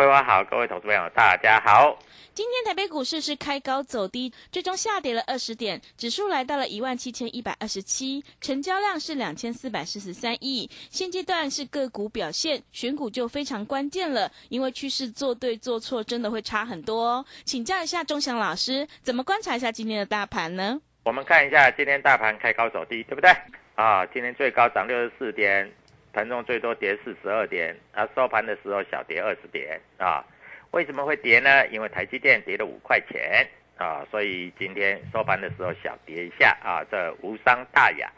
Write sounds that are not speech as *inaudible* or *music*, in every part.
桂花好，各位投资朋友大家好。今天台北股市是开高走低，最终下跌了二十点，指数来到了一万七千一百二十七，成交量是两千四百四十三亿。现阶段是个股表现，选股就非常关键了，因为趋势做对做错真的会差很多哦。请教一下钟祥老师，怎么观察一下今天的大盘呢？我们看一下今天大盘开高走低，对不对？啊，今天最高涨六十四点，盘中最多跌四十二点，啊，收盘的时候小跌二十点啊。为什么会跌呢？因为台积电跌了五块钱啊，所以今天收盘的时候小跌一下啊，这无伤大雅。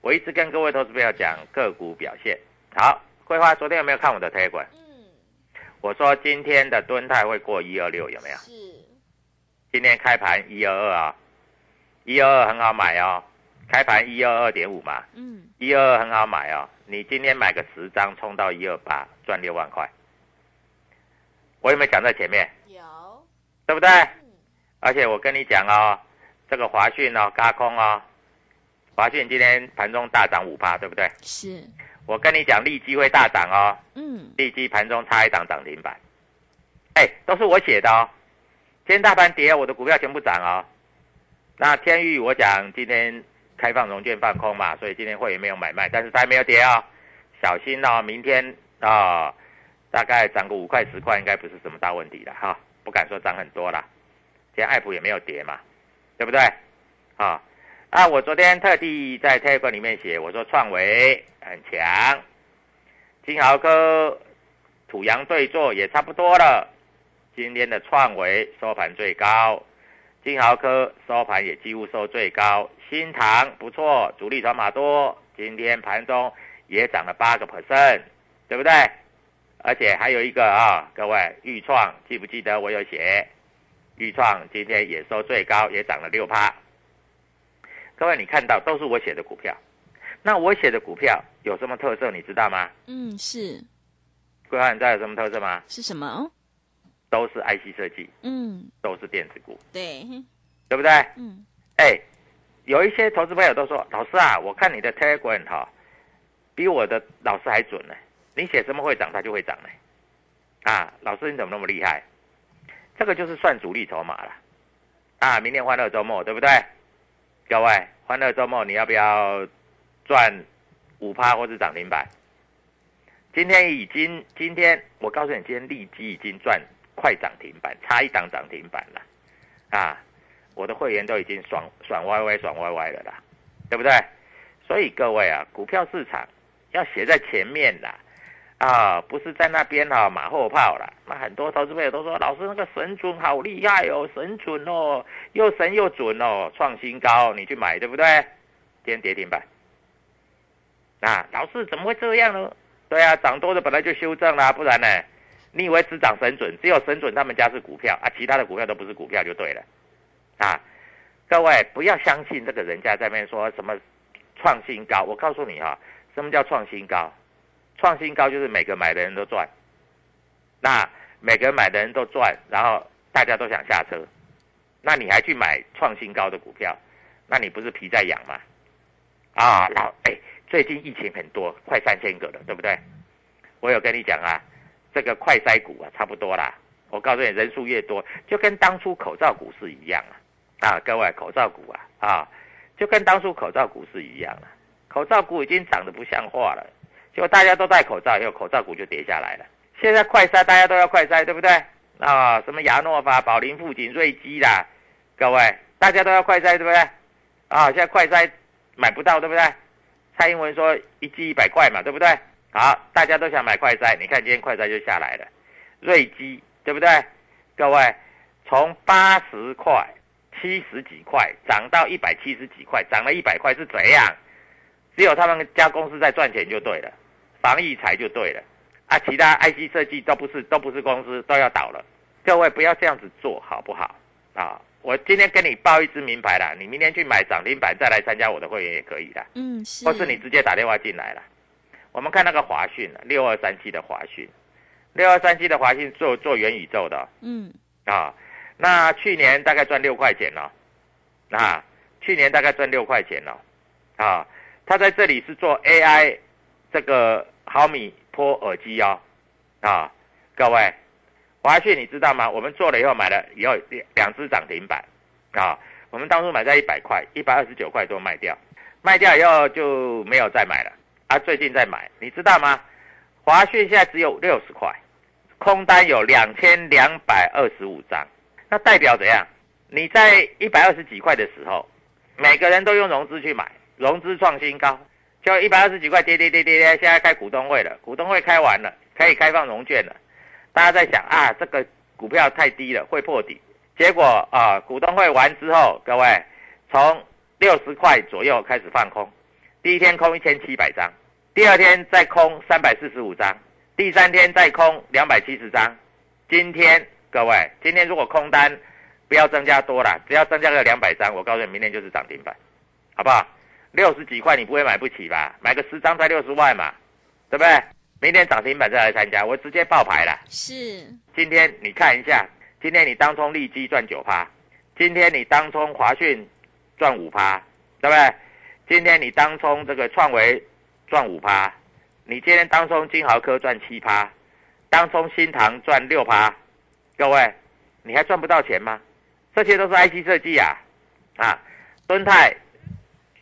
我一直跟各位投资朋友讲个股表现好。桂花昨天有没有看我的推管？嗯，我说今天的吨泰会过一二六，有没有？是，今天开盘一二二啊，一二二很好买哦，开盘一二二点五嘛，嗯，一二二很好买哦，你今天买个十张，冲到一二八，赚六万块。我有没有讲在前面？有，对不对？而且我跟你讲哦，这个华讯哦，嘎空哦，华讯今天盘中大涨五趴，对不对？是，我跟你讲，利基会大涨哦，嗯，利基盘中差一档涨停板，哎，都是我写的哦。今天大盘跌，我的股票全部涨哦。那天域我讲今天开放融券放空嘛，所以今天会员没有买卖，但是它还没有跌哦，小心哦，明天啊、哦，大概涨个五块十块，应该不是什么大问题了哈，不敢说涨很多啦。今天爱普也没有跌嘛，对不对？啊，啊，我昨天特地在 Telegram 里面写，我说创维很强，金豪科土洋对坐也差不多了。今天的创维收盘最高，金豪科收盘也几乎收最高，新唐不错，主力筹码多，今天盘中也涨了八个 percent，对不对？而且还有一个啊，各位豫创记不记得我有写？豫创今天也收最高，也涨了六趴。各位你看到都是我写的股票，那我写的股票有什么特色你知道吗？嗯，是，桂花你知道有什么特色吗？是什么？都是 IC 设计，嗯，都是电子股，对，对不对？嗯，哎，有一些投资朋友都说，老师啊，我看你的 Telegram 哈、比我的老师还准呢。你写什么会涨，它就会涨呢。啊，老师你怎么那么厉害？这个就是算主力筹码了。啊，明天欢乐周末对不对？各位，欢乐周末你要不要赚五趴或是涨停板？今天已经，今天我告诉你，今天利基已经赚快涨停板，差一档涨停板了。啊，我的会员都已经爽爽歪歪爽歪歪了啦，对不对？所以各位啊，股票市场要写在前面啦。啊，不是在那边哈、马后炮了。那很多投资朋友都说，老师那个神准好厉害哦，神准哦，又神又准哦，创新高，你去买对不对？今天跌停板。啊，老师怎么会这样呢？对啊，涨多的本来就修正啦，不然呢？你以为只涨神准，只有神准他们家是股票啊，其他的股票都不是股票就对了。啊，各位不要相信这个人家在那边说什么创新高，我告诉你啊、什么叫创新高？创新高就是每个买的人都赚，那每个买的人都赚，然后大家都想下车，那你还去买创新高的股票，那你不是皮在痒吗？啊，老哎，最近疫情很多，快三千个了，对不对？我有跟你讲啊，这个快筛股啊，差不多啦。我告诉你，人数越多，就跟当初口罩股是一样啊。啊，各位，口罩股啊，啊，就跟当初口罩股是一样啊。口罩股已经涨得不像话了，结果大家都戴口罩，以后口罩股就跌下来了。现在快筛大家都要快筛，对不对？啊，什么亚诺法、宝林、富锦、瑞基啦，各位大家都要快筛，对不对？啊，现在快筛买不到，对不对？蔡英文说一剂一百块嘛，对不对？好，大家都想买快筛，你看今天快筛就下来了，瑞基对不对？各位从八十块、七十几块涨到一百七十几块，涨了一百块是怎样？只有他们家公司在赚钱就对了，防疫财就对了啊，其他 IC 设计都不是都不是公司都要倒了，各位不要这样子做好不好啊？我今天跟你报一支名牌啦，你明天去买涨停板再来参加我的会员也可以的。嗯，是，或是你直接打电话进来了。我们看那个华讯六二三七的华讯，六二三七的华讯做做元宇宙的。嗯。啊，那去年大概赚六块钱哦，啊，去年大概赚六块钱哦，啊，他在这里是做 AI 这个毫米波耳机哦，啊，各位，华讯你知道吗？我们做了以后买了以后两两只涨停板，啊，我们当初买在一百块，一百二十九块多卖掉，卖掉以后就没有再买了。啊，最近在买，你知道吗？华讯现在只有六十块，空单有两千两百二十五张，那代表怎样？你在一百二十几块的时候，每个人都用融资去买，融资创新高，就一百二十几块跌跌跌跌跌，现在开股东会了，股东会开完了，可以开放融券了，大家在想啊，这个股票太低了，会破底。结果啊，股东会完之后，各位从六十块左右开始放空，第一天空一千七百张。第二天再空三百四十五张，第三天再空两百七十张。今天各位，今天如果空单不要增加多了，只要增加个两百张，我告诉你，明天就是涨停板，好不好？六十几块你不会买不起吧？买个十张才六十万嘛，对不对？明天涨停板再来参加，我直接爆牌了。是，今天你看一下，今天你当冲利基赚九趴，今天你当冲华讯赚五趴，对不对？今天你当冲这个创维。赚五趴，你今天当中金豪科赚七趴，当中新唐赚六趴，各位，你还赚不到钱吗？这些都是 IC 设计啊，啊，敦泰，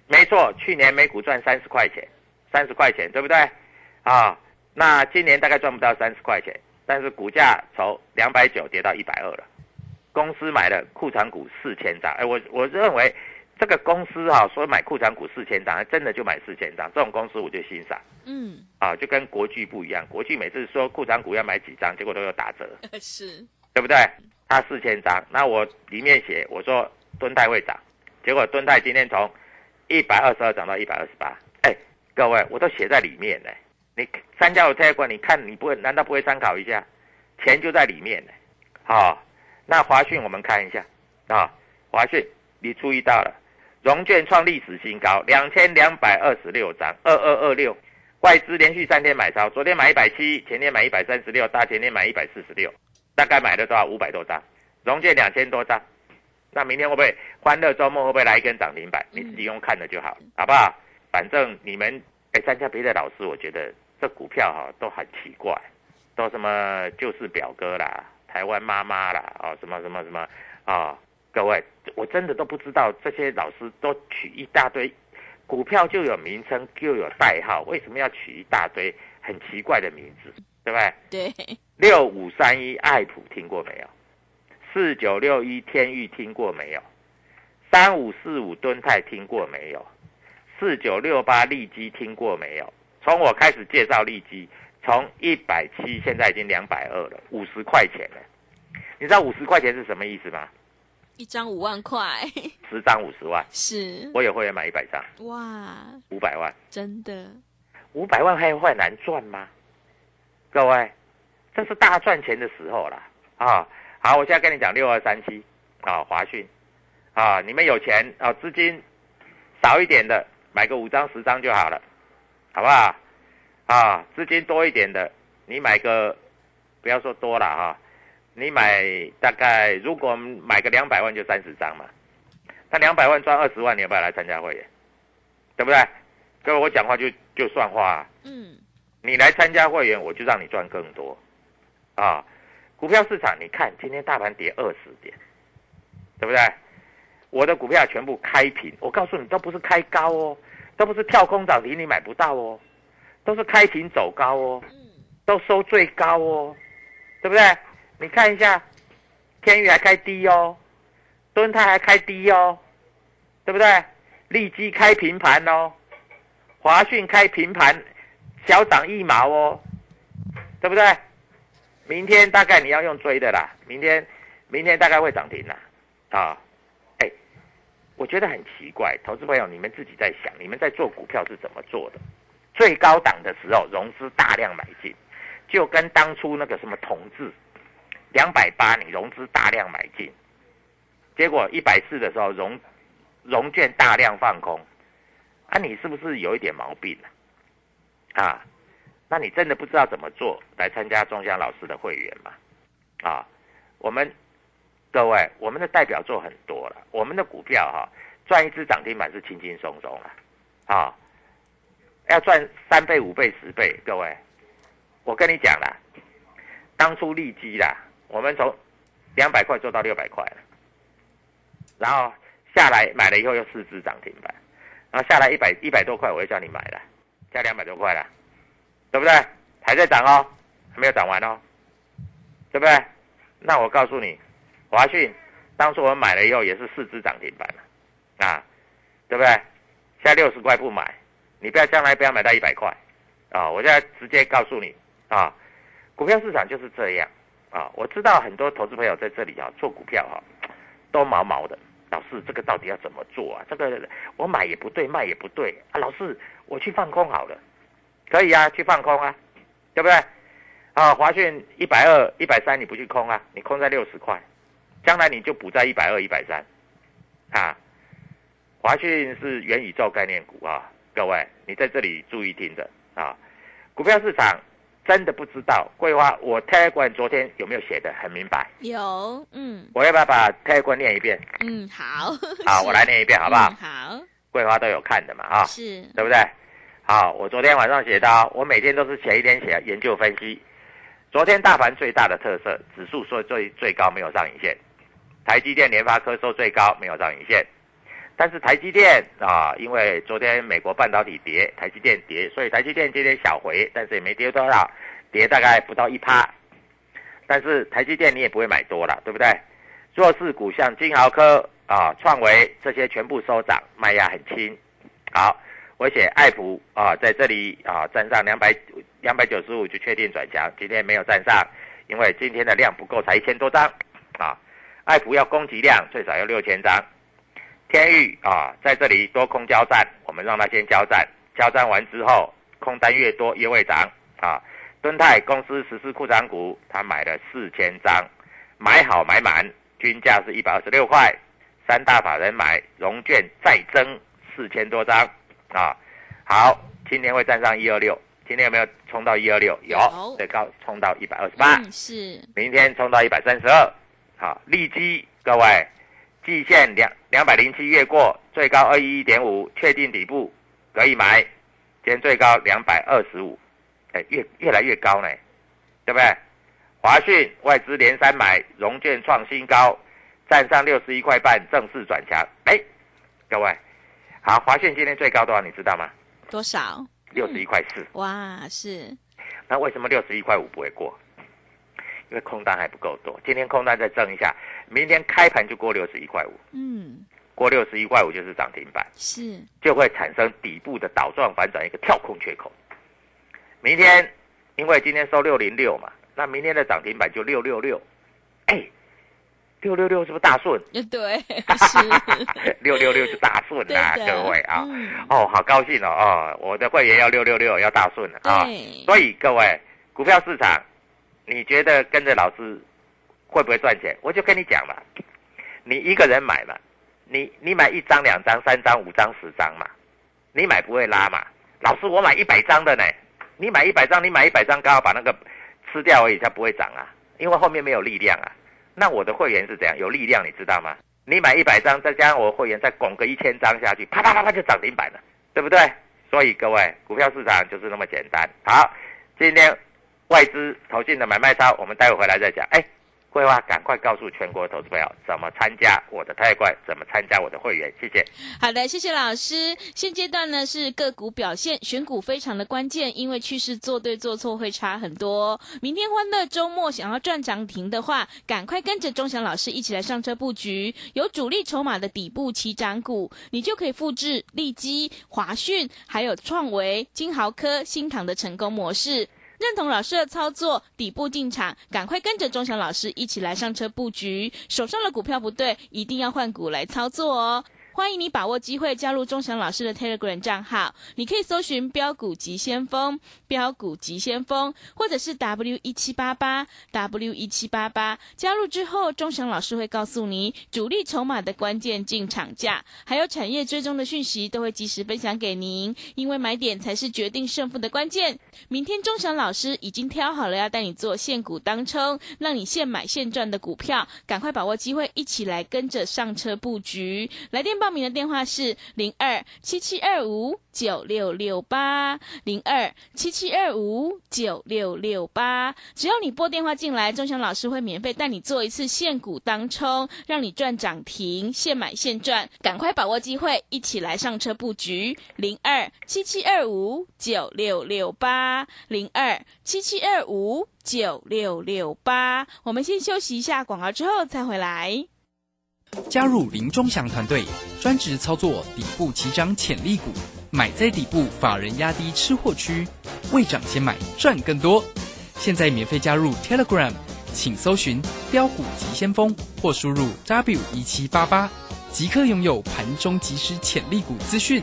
没错，去年每股赚三十块钱，三十块钱，对不对？啊，那今年大概赚不到三十块钱，但是股价从两百九跌到一百二了，公司买了库藏股四千张，哎，我我认为。这个公司哈、啊、说买库藏股四千张，真的就买四千张，这种公司我就欣赏。嗯，啊，就跟国巨不一样，国巨每次说库藏股要买几张，结果都有打折，*laughs* 是，对不对？它四千张，那我里面写我说敦泰会涨，结果敦泰今天从一百二十二涨到一百二十八，哎，各位我都写在里面呢。你三家有推过，你看你不会难道不会参考一下？钱就在里面呢。好，那华讯我们看一下啊，华讯你注意到了。融券创历史新高，两千两百二十六张，二二二六，外资连续三天买超，昨天买一百七，前天买一百三十六，大前天买一百四十六，大概买了多少？五百多张，融券两千多张。那明天会不会欢乐周末会不会来一根涨停板？你自己用看的就好，好不好？反正你们哎，参加别的老师，我觉得这股票哈、都很奇怪，都什么就是表哥啦，台湾妈妈啦，哦什么什么什么啊。各位，我真的都不知道这些老师都取一大堆股票就有名称就有代号，为什么要取一大堆很奇怪的名字，对不对？对，六五三一爱普听过没有？四九六一天域听过没有？三五四五敦泰听过没有？四九六八利基听过没有？从我开始介绍利基，从一百七现在已经两百二了，五十块钱了。你知道五十块钱是什么意思吗？一张五万块，十张五十万，*laughs* 是我有会员买一百张，哇，五百万，真的五百万还会难赚吗？各位，这是大赚钱的时候了啊！好，我现在跟你讲六二三七啊，华讯啊，你们有钱啊，资金少一点的买个五张十张就好了，好不好？啊，资金多一点的，你买个不要说多了哈、你买大概如果买个两百万就三十张嘛，那两百万赚二十万，你要不要来参加会员？对不对？各位，我讲话就就算话、啊。嗯，你来参加会员，我就让你赚更多，啊！股票市场，你看今天大盘跌二十点，对不对？我的股票全部开平，我告诉你，都不是开高哦，都不是跳空涨停，你买不到哦，都是开平走高哦，都收最高哦，对不对？你看一下，天宇还开低哦，敦泰还开低哦，对不对？利基开平盘哦，华讯开平盘，小涨一毛哦，对不对？明天大概你要用追的啦，明天明天大概会涨停啦，啊，哎，我觉得很奇怪，投资朋友你们自己在想，你们在做股票是怎么做的？最高档的时候融资大量买进，就跟当初那个什么同志两百八，你融资大量买进，结果一百四的时候融融券大量放空，啊，你是不是有一点毛病啊？啊，那你真的不知道怎么做来参加钟祥老师的会员吗？啊，我们各位，我们的代表作很多了，我们的股票哈、赚一只涨停板是轻轻松松了，啊，要赚三倍、五倍、十倍，各位，我跟你讲啦，当初利基啦，我们从两百块做到六百块了，然后下来买了以后又四只涨停板，然后下来一百一百多块，我又叫你买了，加两百多块了，对不对？还在涨哦，还没有涨完哦，对不对？那我告诉你，华讯当初我们买了以后也是四只涨停板了，啊，对不对？现在六十块不买，你不要将来不要买到一百块，啊！我现在直接告诉你啊，股票市场就是这样啊！我知道很多投资朋友在这里啊做股票哈、都毛毛的。老师，这个到底要怎么做啊？这个我买也不对，卖也不对啊！老师，我去放空好了，可以啊，去放空啊，对不对？啊，华讯一百二、一百三，你不去空啊？你空在六十块，将来你就补在一百二、一百三，啊。华讯是元宇宙概念股啊，各位，你在这里注意听着啊。股票市场真的不知道桂花，我 Telegram 昨天有没有写的很明白？有，嗯我要不要把 Telegram 念一遍？嗯，好，好，我来念一遍好不好 *laughs* 嗯？好，桂花都有看的嘛啊，是，对不对？好，我昨天晚上写到，我每天都是前一天写研究分析。昨天大盘最大的特色，指数说最最高没有上影线，台积电、联发科收最高没有上影线，但是台积电啊，因为昨天美国半导体跌，台积电跌，所以台积电今天小回，但是也没跌多少，跌大概不到一趴。但是台积电你也不会买多了，对不对？弱势股像金豪科啊、创维这些全部收涨，卖压很轻。好，我写爱普啊，在这里啊站上两百两百九十五就确定转强，今天没有站上，因为今天的量不够，才一千多张啊。爱普要供给量最少要六千张。天域啊，在这里多空交战，我们让它先交战，交战完之后，空单越多越会涨啊。敦泰公司实施库藏股，他买了四千张，买好买满，均价是一百二十六块。三大法人买融券再增四千多张啊。好，今天会站上一二六，今天有没有冲到一二六？有有，最高冲到一百二十八。嗯，是，明天冲到一百三十二，好，利基各位，季线两两百零七越过，最高二一一点五，确定底部可以买，今天最高两百二十五，哎，越越来越高呢，对不对？华讯外资连三买，融券创新高，站上六十一块半，正式转强，哎，各位，好，华讯今天最高多少你知道吗？多少？六十一块四，哇，是，那为什么六十一块五不会过？因为空单还不够多，今天空单再增一下，明天开盘就过六十一块五，嗯，过六十一块五就是涨停板，是，就会产生底部的倒状反转一个跳空缺口。明天因为今天收六零六嘛，那明天的涨停板就六六六，哎，六六六是不是大顺？*laughs* 对，*laughs* 是。六六六是大顺啊，各位啊，嗯。哦，好高兴哦，哦，我的会员要六六六，要大顺啊，对。所以各位，股票市场，你觉得跟着老师会不会赚钱？我就跟你讲嘛，你一个人买嘛，你你买一张、两张、三张、五张、十张嘛，你买不会拉嘛？老师，我买一百张的呢，你买一百张，你买一百张刚好把那个吃掉而已，它不会涨啊，因为后面没有力量啊。那我的会员是怎样？有力量，你知道吗？你买一百张，再加上我会员再拱个一千张下去，啪啪啪啪就涨停板了，对不对？所以各位，股票市场就是那么简单。好，今天外资投进的买卖超，我们待会回来再讲。哎，桂花，赶快告诉全国投资朋友怎么参加我的泰冠，怎么参加我的会员，谢谢。好的，谢谢老师。现阶段呢是个股表现，选股非常的关键，因为趋势做对做错会差很多。明天欢乐周末想要赚涨停的话，赶快跟着钟祥老师一起来上车布局，有主力筹码的底部起涨股，你就可以复制利基、华讯还有创维、金豪科、新唐的成功模式。认同老师的操作，底部进场，赶快跟着钟祥老师一起来上车布局。手上的股票不对，一定要换股来操作哦。欢迎你把握机会加入钟祥老师的 Telegram 账号，你可以搜寻“标股急先锋”、“标股急先锋”，或者是 W 一七八八 W 一七八八。加入之后，钟祥老师会告诉你主力筹码的关键进场价，还有产业追踪的讯息，都会及时分享给您。因为买点才是决定胜负的关键。明天钟祥老师已经挑好了要带你做现股当冲，让你现买现赚的股票，赶快把握机会，一起来跟着上车布局。来电报报名的电话是零二七七二五九六六八零二七七二五九六六八。只要你拨电话进来，钟祥老师会免费带你做一次现股当冲，让你赚涨停，现买现赚。赶快把握机会，一起来上车布局零二七七二五九六六八零二七七二五九六六八。我们先休息一下广告，之后再回来。加入林忠祥团队，专职操作底部起涨潜力股，买在底部，法人压低吃货区，未涨先买赚更多。现在免费加入 Telegram，请搜寻“标股急先锋”或输入 W 一七八八，即刻拥有盘中即时潜力股资讯。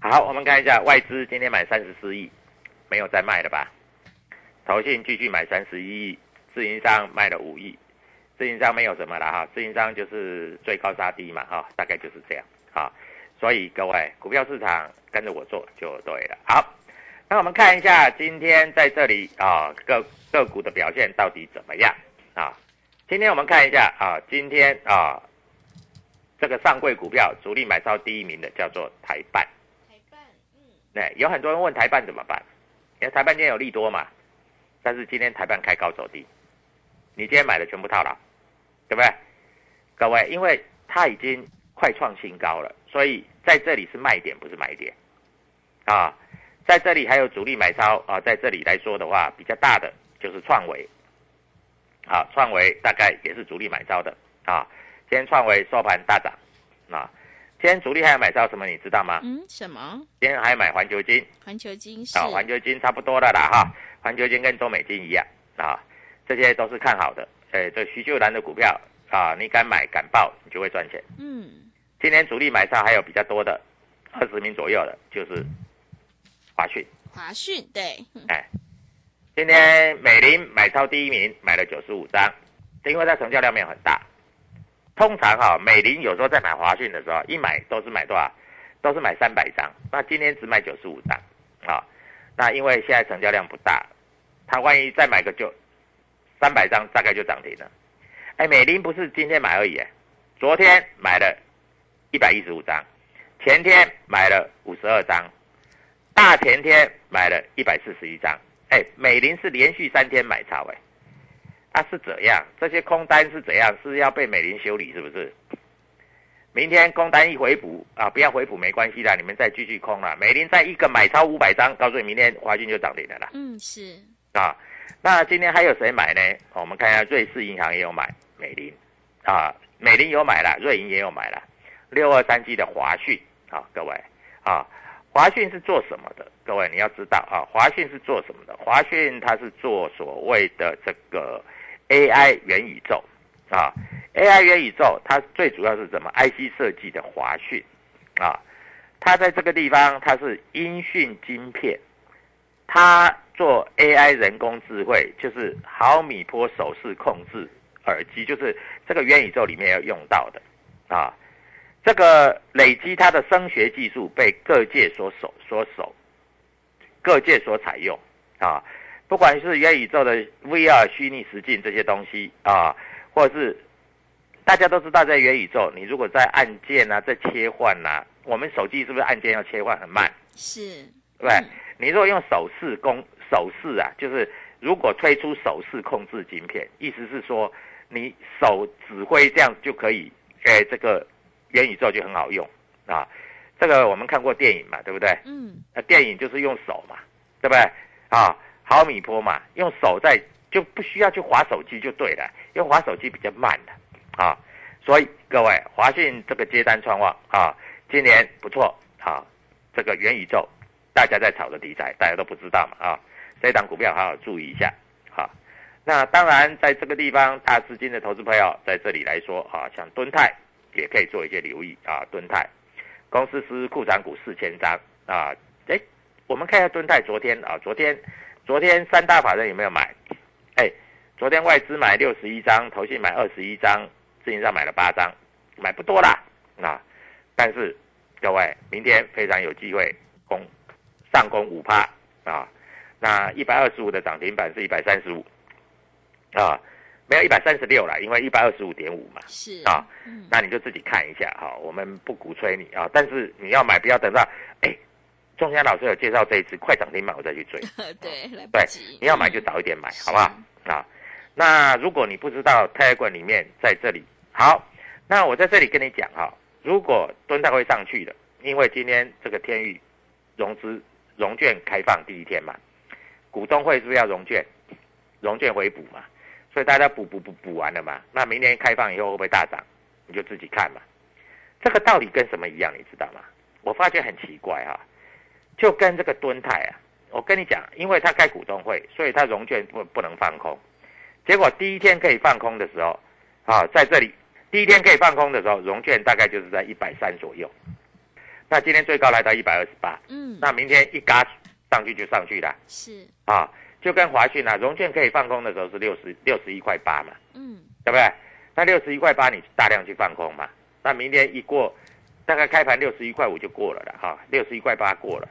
好，我们看一下外资今天买三十四亿，没有再卖了吧？投信继续买三十一亿，自营商卖了五亿，自营商没有什么了哈，自营商就是最高杀低嘛哈，大概就是这样哈。所以各位股票市场跟着我做就对了。好，那我们看一下今天在这里啊个个股的表现到底怎么样啊？今天我们看一下啊，今天啊这个上柜股票主力买超第一名的叫做台办。对，有很多人问台办怎么办？因为台办今天有利多嘛，但是今天台办开高走低，你今天买的全部套牢，对不对？各位，因为它已经快创新高了，所以在这里是卖点，不是买点啊。在这里还有主力买超啊，在这里来说的话，比较大的就是创维，啊，创维大概也是主力买超的啊。今天创维收盘大涨啊。今天主力还要买到什么？你知道吗？嗯，什么？今天还买环球金，环球金是啊，环球金差不多的啦哈，环球金跟中美金一样啊，这些都是看好的。哎，这徐秀兰的股票啊，你敢买敢报，你就会赚钱。嗯，今天主力买超还有比较多的，二十名左右的，就是华讯。华讯对，哎，今天美林买超第一名，买了九十五张，因为它成交量没有很大。通常哈、美林有时候在买华讯的时候，一买都是买多少？都是买三百张。那今天只买九十五张，啊，那因为现在成交量不大，他万一再买个就三百张，大概就涨停了。哎，美林不是今天买而已，昨天买了一百一十五张，前天买了五十二张，大前天买了一百四十一张。哎，美林是连续三天买超，哎，啊，是怎样？这些空单是怎样？是要被美林修理是不是？明天空单一回补啊，不要回补没关系的，你们再继续空了。美林在一个买超五百张，告诉你明天华讯就涨停了啦。嗯，是啊，那今天还有谁买呢？我们看一下瑞士银行也有买美林啊，美林有买了，瑞银也有买了。六二三七的华讯啊，各位啊，华讯是做什么的？各位你要知道啊，华讯是做什么的？华讯它是做所谓的这个 AI 元宇宙啊，AI 元宇宙它最主要是什么？IC 设计的华讯啊，它在这个地方它是音讯晶片，它做 AI 人工智慧，就是毫米波手势控制耳机，就是这个元宇宙里面要用到的啊。这个累积它的声学技术被各界所手所手，各界所采用啊，不管是元宇宙的 VR 虚拟实境这些东西啊，或者是大家都知道，在元宇宙，你如果在按键啊，在切换呐，我们手机是不是按键要切换很慢？是，对？你如果用手势工手势啊，就是如果推出手势控制晶片，意思是说你手指挥这样就可以，哎，这个。元宇宙就很好用啊，这个我们看过电影嘛，对不对？嗯。那电影就是用手嘛，对不对？啊，毫米波嘛，用手在就不需要去划手机就对了，因为划手机比较慢的啊。所以各位，华讯这个接单创旺啊，今年不错啊。这个元宇宙大家在炒的题材，大家都不知道嘛啊。这档股票好好注意一下啊。那当然，在这个地方大资金的投资朋友在这里来说啊，像敦泰。也可以做一些留意啊，敦泰公司是库藏股四千张啊，哎，我们看一下敦泰昨天啊，昨天昨天三大法人有没有买？哎，昨天外资买六十一张，投信买二十一张，自营上买了八张，买不多啦啊，但是各位明天非常有机会攻上攻五趴啊，那一百二十五的涨停板是一百三十五啊。没有一百三十六了，因为一百二十五点五嘛。是啊，那你就自己看一下哈，我们不鼓吹你啊，但是你要买，不要等到哎，钟祥老师有介绍这一次快涨停板，我再去追。*laughs* 对，对，你要买就早一点买，好不好？啊，那如果你不知道泰管里面在这里，好，那我在这里跟你讲哈，如果蹲泰会上去的，因为今天这个天域融资融券开放第一天嘛，股东会是不是要融券，融券回补嘛？所以大家补补补补完了嘛？那明年开放以后会不会大涨？你就自己看嘛。这个道理跟什么一样？你知道吗？我发觉很奇怪哈，就跟这个敦泰啊，我跟你讲，因为他开股东会，所以他融券不不能放空。结果第一天可以放空的时候，啊，在这里第一天可以放空的时候，融券大概就是在一百三左右。那今天最高来到一百二十八，嗯，那明天一嘎上去就上去了，是啊。就跟华讯啊，融券可以放空的时候是六十六十一块八嘛，嗯，对不对？那六十一块八你大量去放空嘛，那明天一过，大概开盘六十一块五就过了了哈，六十一块八过了，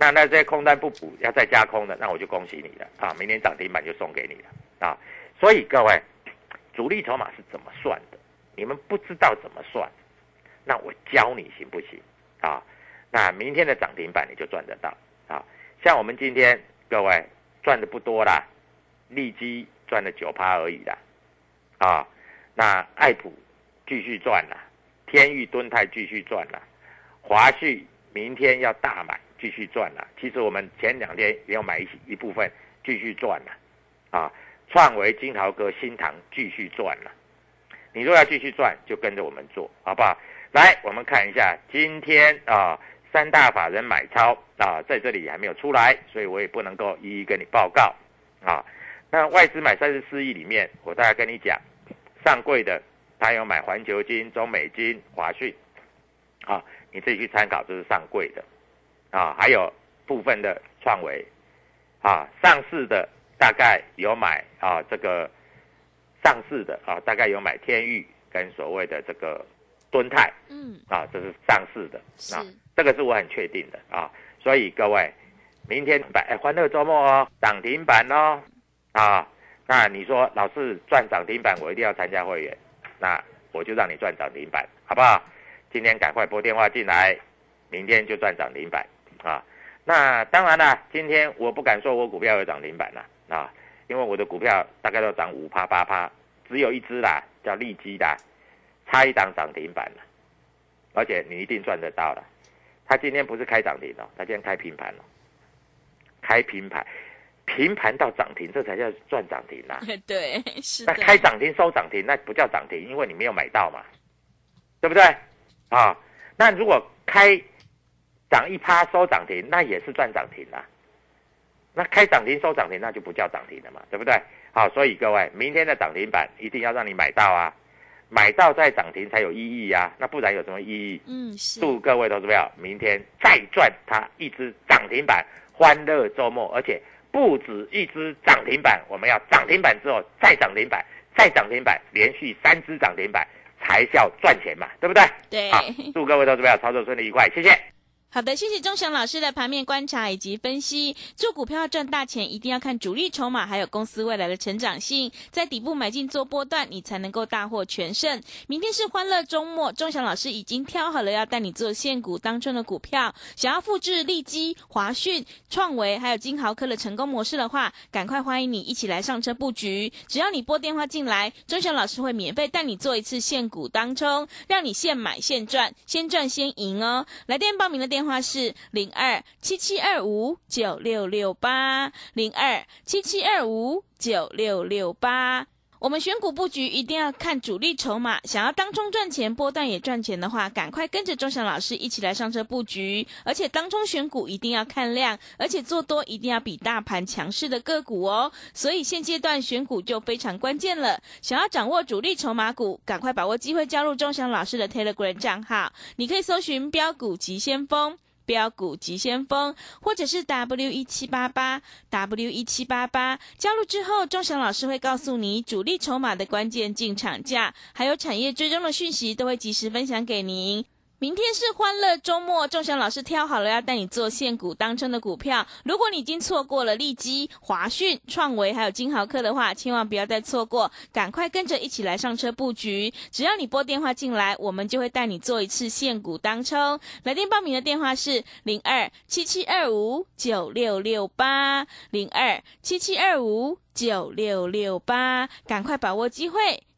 那那这些空单不补要再加空的，那我就恭喜你了啊，明天涨停板就送给你了啊。所以各位，主力筹码是怎么算的？你们不知道怎么算，那我教你行不行啊？那明天的涨停板你就赚得到啊。像我们今天各位。赚的不多啦，利基赚了九趴而已啦，啊，那爱普继续赚啦，天域敦泰继续赚啦，华旭明天要大买继续赚啦。其实我们前两天也有买一一部分继续赚了，啊，创维金豪哥新塘继续赚了。你若要继续赚，就跟着我们做好不好？来，我们看一下今天啊。三大法人买超啊，在这里还没有出来，所以我也不能够一一跟你报告啊。那外资买三十四亿里面，我大概跟你讲，上柜的他有买环球金、中美金、华讯，啊，你自己去参考，这是上柜的啊。还有部分的创维啊，上市的大概有买啊，这个上市的啊，大概有买天域跟所谓的这个敦泰，嗯，啊，这是上市的啊。这个是我很确定的啊，所以各位，明天哎欢乐周末哦，涨停板哦，啊，那你说老是赚涨停板，我一定要参加会员，那我就让你赚涨停板，好不好？今天赶快拨电话进来，明天就赚涨停板啊。那当然了，今天我不敢说我股票有涨停板了啊，因为我的股票大概都涨五趴八趴，只有一只啦，叫利基的，差一档涨停板了，而且你一定赚得到了。它今天不是开涨停哦，它今天开平盘了，开平盘，平盘到涨停，这才叫赚涨停呐、*laughs* 对，是那的，开涨停收涨停，那不叫涨停，因为你没有买到嘛，对不对？啊，那如果开涨一趴收涨停，那也是赚涨停啦。那开涨停收涨停，那就不叫涨停了嘛，对不对？好，所以各位，明天的涨停板一定要让你买到啊，买到再涨停才有意义啊，那不然有什么意义？嗯，是，祝各位投资票明天再赚它一只涨停板，欢乐周末，而且不止一只涨停板，我们要涨停板之后再涨停板，再涨停板，连续三只涨停板才叫赚钱嘛，对不对？对。好，祝各位投资票操作顺利愉快，谢谢。好的，谢谢钟祥老师的盘面观察以及分析。做股票赚大钱，一定要看主力筹码，还有公司未来的成长性，在底部买进做波段，你才能够大获全胜。明天是欢乐周末，钟祥老师已经挑好了要带你做现股当中的股票。想要复制利基、华讯、创维还有金豪科的成功模式的话，赶快欢迎你一起来上车布局。只要你拨电话进来，钟祥老师会免费带你做一次现股当冲，让你现买现赚，先赚先赢哦。来电报名的电电话是零二七七二五九六六八零二七七二五九六六八。我们选股布局一定要看主力筹码，想要当中赚钱、波段也赚钱的话，赶快跟着钟祥老师一起来上车布局。而且当中选股一定要看量，而且做多一定要比大盘强势的个股哦。所以现阶段选股就非常关键了。想要掌握主力筹码股，赶快把握机会加入钟祥老师的 Telegram 账号，你可以搜寻标股急先锋。标股急先锋，或者是 W 一七八八 W 一七八八，加入之后，钟祥老师会告诉你主力筹码的关键进场价，还有产业追踪的讯息，都会及时分享给您。明天是欢乐周末，仲祥老师挑好了要带你做现股当冲的股票。如果你已经错过了利基、华讯、创维还有金豪科的话，千万不要再错过，赶快跟着一起来上车布局。只要你拨电话进来，我们就会带你做一次现股当冲。来电报名的电话是零二七七二五九六六八零二七七二五九六六八，赶快把握机会。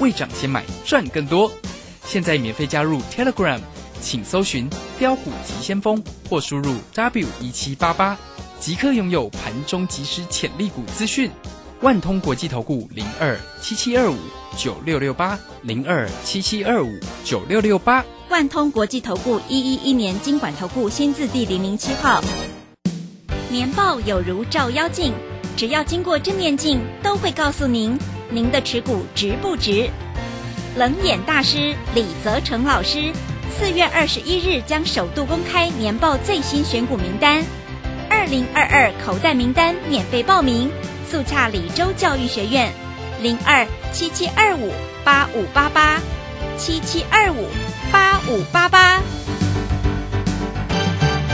未涨先买赚更多。现在免费加入 Telegram，请搜寻标股急先锋或输入 W 一七八八，即刻拥有盘中即时潜力股资讯。万通国际投顾零二七七二五九六六八零二七七二五九六六八。万通国际投顾一一一年经管投顾新字第零零七号。年报有如照妖镜，只要经过正面镜，都会告诉您您的持股值不值。冷眼大师李泽成老师四月二十一日将首度公开年报最新选股名单，二零二二口袋名单免费报名，速洽李州教育学院零二七七二五八五八八七七二五八五八八。